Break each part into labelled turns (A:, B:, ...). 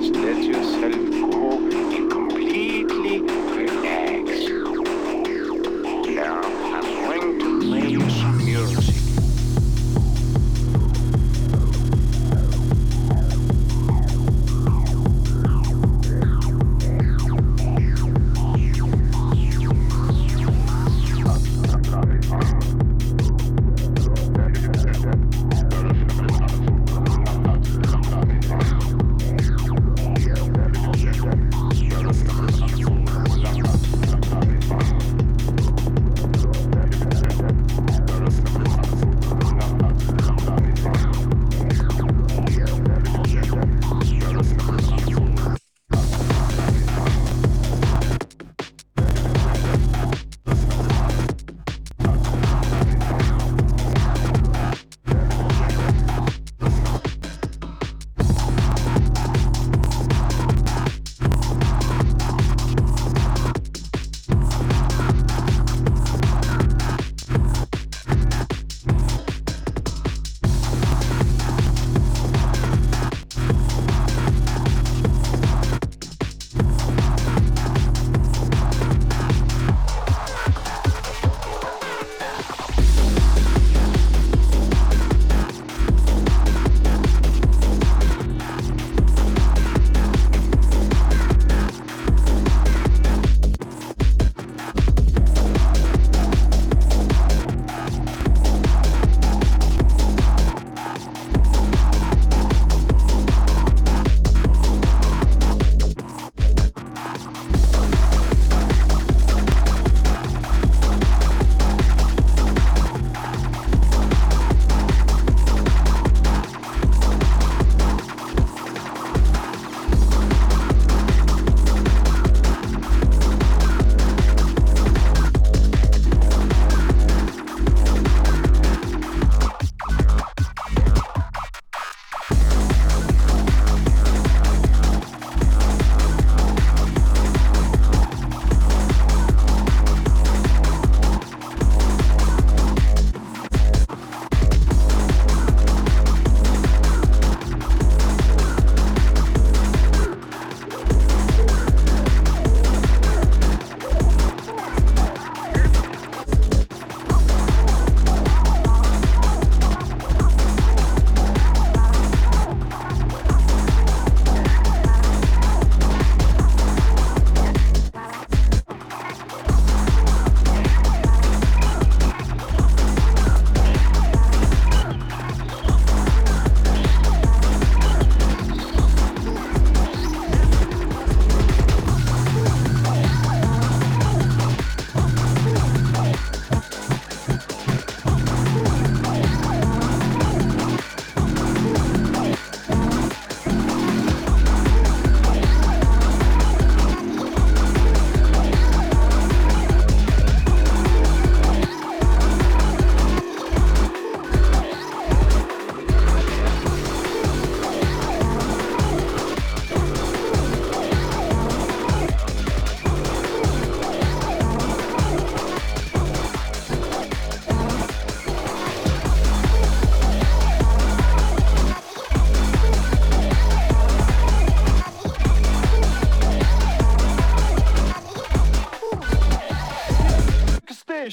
A: Just let yourself go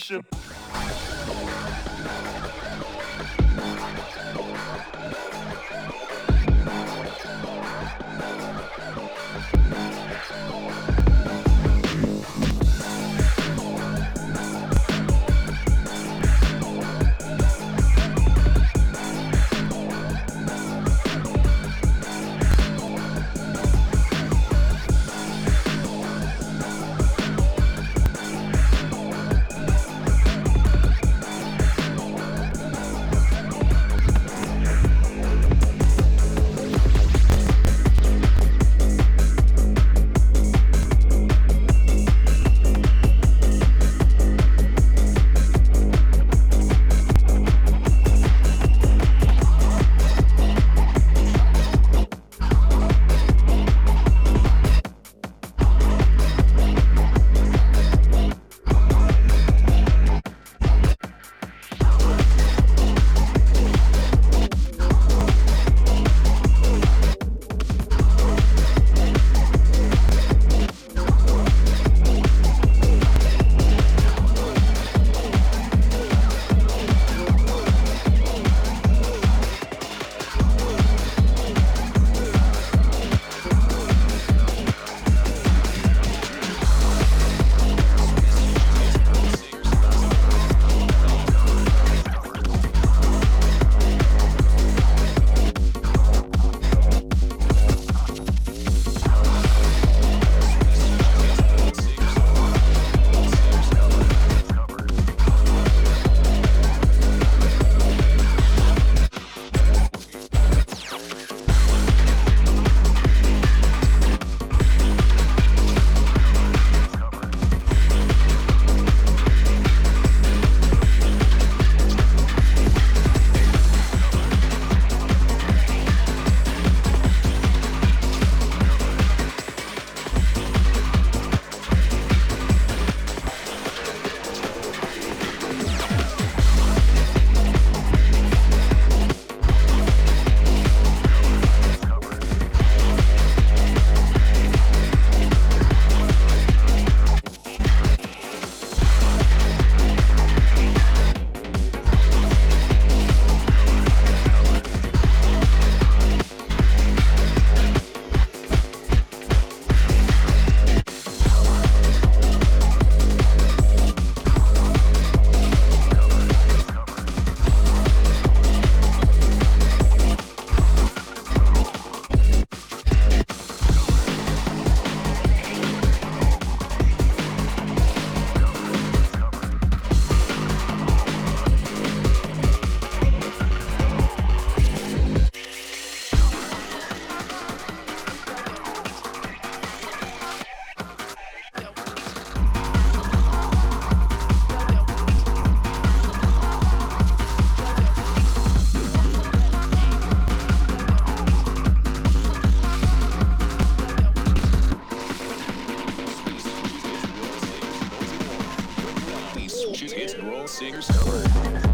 A: Bishop. singers.